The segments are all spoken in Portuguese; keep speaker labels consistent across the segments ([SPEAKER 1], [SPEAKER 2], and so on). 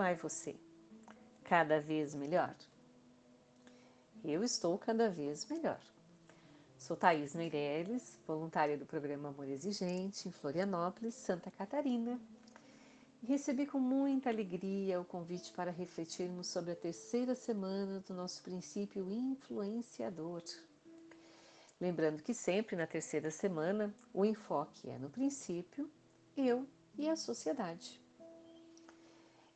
[SPEAKER 1] vai você? Cada vez melhor? Eu estou cada vez melhor. Sou Thaís Meirelles, voluntária do programa Amor Exigente, em Florianópolis, Santa Catarina. Recebi com muita alegria o convite para refletirmos sobre a terceira semana do nosso princípio influenciador. Lembrando que sempre na terceira semana o enfoque é no princípio, eu e a sociedade.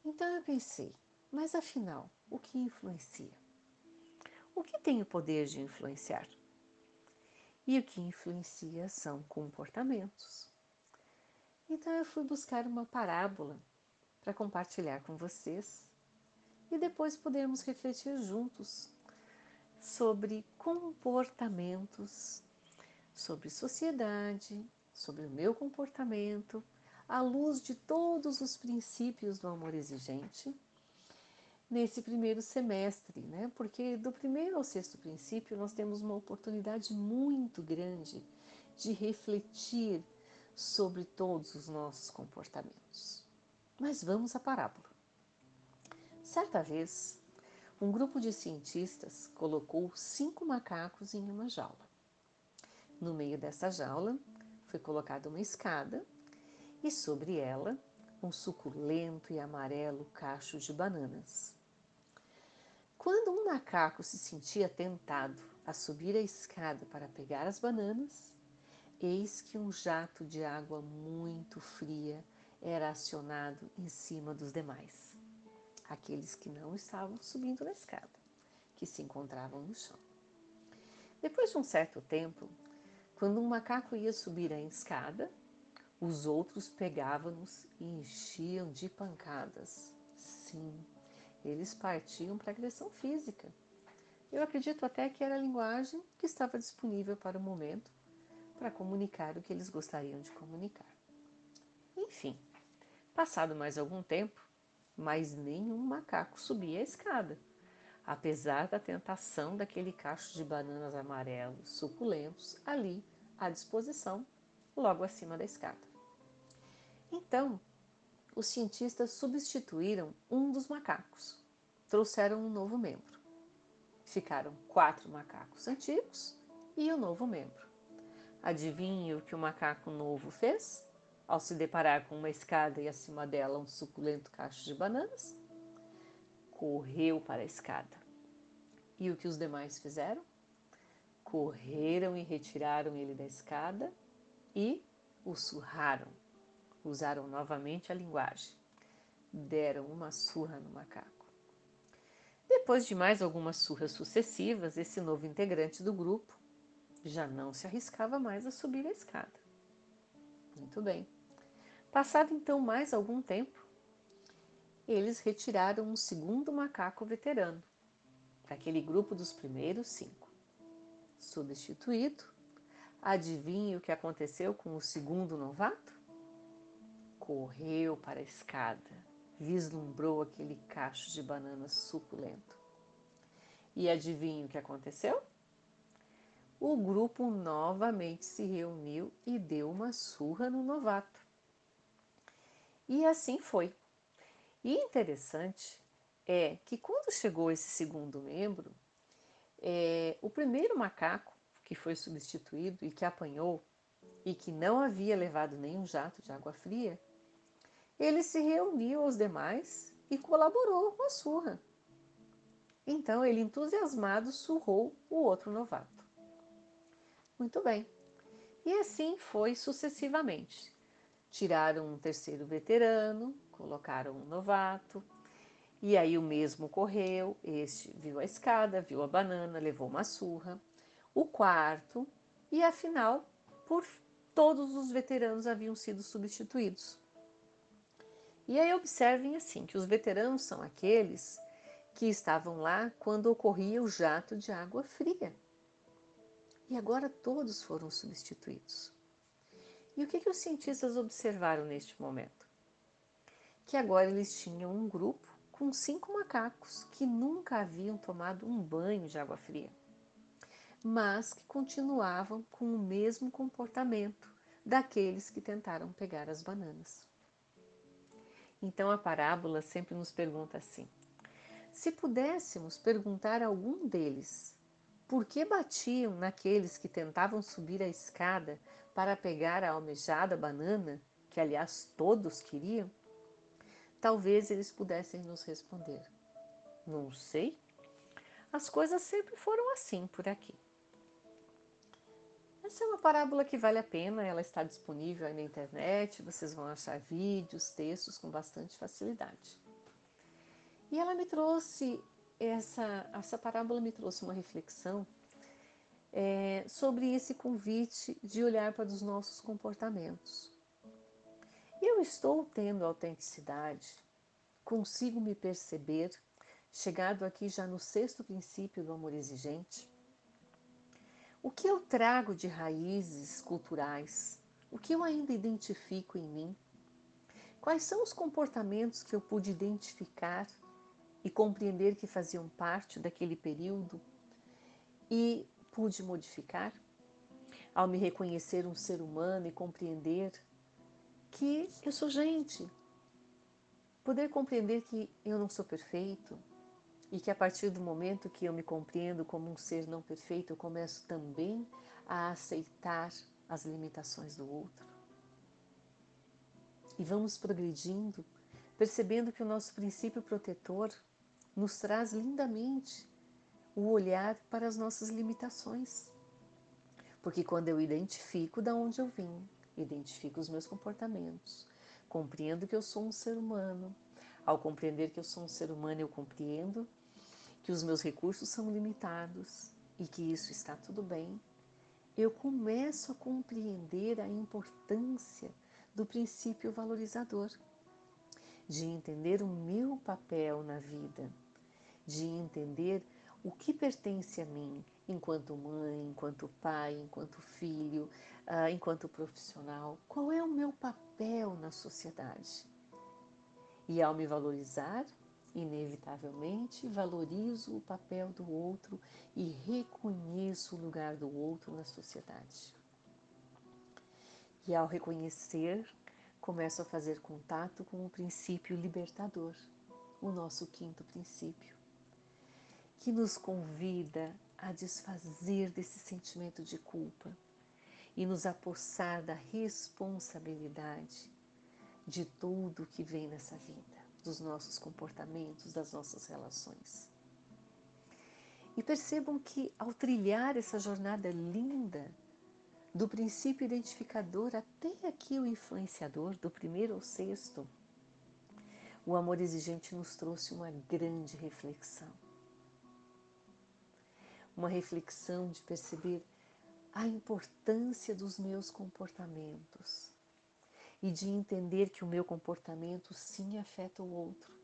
[SPEAKER 1] Então eu pensei, mas afinal, o que influencia? O que tem o poder de influenciar? E o que influencia são comportamentos. Então eu fui buscar uma parábola para compartilhar com vocês e depois podermos refletir juntos sobre comportamentos, sobre sociedade, sobre o meu comportamento, à luz de todos os princípios do amor exigente nesse primeiro semestre, né? Porque do primeiro ao sexto princípio nós temos uma oportunidade muito grande de refletir sobre todos os nossos comportamentos. Mas vamos à parábola. Certa vez, um grupo de cientistas colocou cinco macacos em uma jaula. No meio dessa jaula foi colocada uma escada e sobre ela um suculento e amarelo cacho de bananas. Quando um macaco se sentia tentado a subir a escada para pegar as bananas, eis que um jato de água muito fria era acionado em cima dos demais, aqueles que não estavam subindo na escada, que se encontravam no chão. Depois de um certo tempo, quando um macaco ia subir a escada, os outros pegavam-nos e enchiam de pancadas. Sim, eles partiam para agressão física. Eu acredito até que era a linguagem que estava disponível para o momento para comunicar o que eles gostariam de comunicar. Enfim, passado mais algum tempo, mais nenhum macaco subia a escada, apesar da tentação daquele cacho de bananas amarelos suculentos ali à disposição, logo acima da escada. Então, os cientistas substituíram um dos macacos. Trouxeram um novo membro. Ficaram quatro macacos antigos e o um novo membro. Adivinhe o que o macaco novo fez ao se deparar com uma escada e acima dela um suculento cacho de bananas? Correu para a escada. E o que os demais fizeram? Correram e retiraram ele da escada e o surraram usaram novamente a linguagem. Deram uma surra no macaco. Depois de mais algumas surras sucessivas, esse novo integrante do grupo já não se arriscava mais a subir a escada. Muito bem. Passado então mais algum tempo, eles retiraram um segundo macaco veterano, daquele grupo dos primeiros cinco. Substituído, adivinhe o que aconteceu com o segundo novato? Correu para a escada, vislumbrou aquele cacho de bananas suculento. E adivinha o que aconteceu? O grupo novamente se reuniu e deu uma surra no novato. E assim foi. E interessante é que quando chegou esse segundo membro, é, o primeiro macaco que foi substituído e que apanhou e que não havia levado nenhum jato de água fria, ele se reuniu aos demais e colaborou com a surra. Então ele, entusiasmado, surrou o outro novato. Muito bem. E assim foi sucessivamente. Tiraram um terceiro veterano, colocaram um novato, e aí o mesmo correu. Este viu a escada, viu a banana, levou uma surra. O quarto, e afinal, por todos os veteranos haviam sido substituídos. E aí observem assim que os veteranos são aqueles que estavam lá quando ocorria o jato de água fria. E agora todos foram substituídos. E o que, que os cientistas observaram neste momento? Que agora eles tinham um grupo com cinco macacos que nunca haviam tomado um banho de água fria, mas que continuavam com o mesmo comportamento daqueles que tentaram pegar as bananas. Então a parábola sempre nos pergunta assim: se pudéssemos perguntar a algum deles por que batiam naqueles que tentavam subir a escada para pegar a almejada banana, que aliás todos queriam, talvez eles pudessem nos responder: Não sei. As coisas sempre foram assim por aqui. Essa é uma parábola que vale a pena, ela está disponível aí na internet, vocês vão achar vídeos, textos com bastante facilidade. E ela me trouxe, essa, essa parábola me trouxe uma reflexão é, sobre esse convite de olhar para os nossos comportamentos. Eu estou tendo autenticidade, consigo me perceber, chegado aqui já no sexto princípio do amor exigente, o que eu trago de raízes culturais? O que eu ainda identifico em mim? Quais são os comportamentos que eu pude identificar e compreender que faziam parte daquele período e pude modificar? Ao me reconhecer um ser humano e compreender que eu sou gente, poder compreender que eu não sou perfeito, e que a partir do momento que eu me compreendo como um ser não perfeito, eu começo também a aceitar as limitações do outro. E vamos progredindo, percebendo que o nosso princípio protetor nos traz lindamente o olhar para as nossas limitações. Porque quando eu identifico de onde eu vim, identifico os meus comportamentos, compreendo que eu sou um ser humano, ao compreender que eu sou um ser humano, eu compreendo que os meus recursos são limitados e que isso está tudo bem, eu começo a compreender a importância do princípio valorizador, de entender o meu papel na vida, de entender o que pertence a mim enquanto mãe, enquanto pai, enquanto filho, uh, enquanto profissional, qual é o meu papel na sociedade. E ao me valorizar, inevitavelmente valorizo o papel do outro e reconheço o lugar do outro na sociedade. E ao reconhecer, começo a fazer contato com o princípio libertador, o nosso quinto princípio, que nos convida a desfazer desse sentimento de culpa e nos apossar da responsabilidade de tudo que vem nessa vida dos nossos comportamentos, das nossas relações. E percebam que ao trilhar essa jornada linda, do princípio identificador até aqui o influenciador, do primeiro ao sexto, o amor exigente nos trouxe uma grande reflexão. Uma reflexão de perceber a importância dos meus comportamentos, e de entender que o meu comportamento sim afeta o outro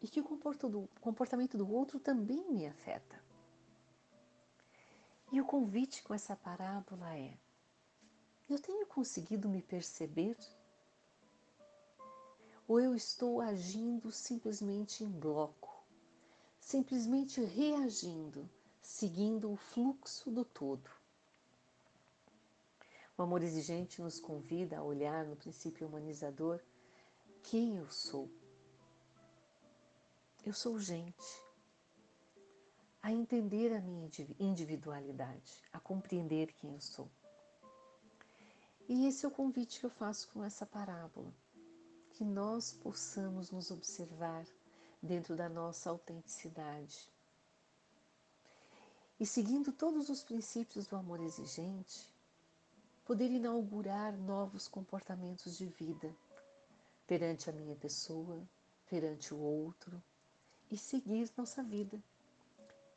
[SPEAKER 1] e que o comportamento do outro também me afeta. E o convite com essa parábola é: eu tenho conseguido me perceber? Ou eu estou agindo simplesmente em bloco, simplesmente reagindo, seguindo o fluxo do todo? O amor exigente nos convida a olhar no princípio humanizador quem eu sou. Eu sou gente. A entender a minha individualidade, a compreender quem eu sou. E esse é o convite que eu faço com essa parábola, que nós possamos nos observar dentro da nossa autenticidade. E seguindo todos os princípios do amor exigente, poder inaugurar novos comportamentos de vida perante a minha pessoa, perante o outro e seguir nossa vida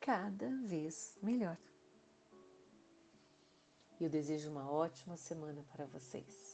[SPEAKER 1] cada vez melhor. Eu desejo uma ótima semana para vocês.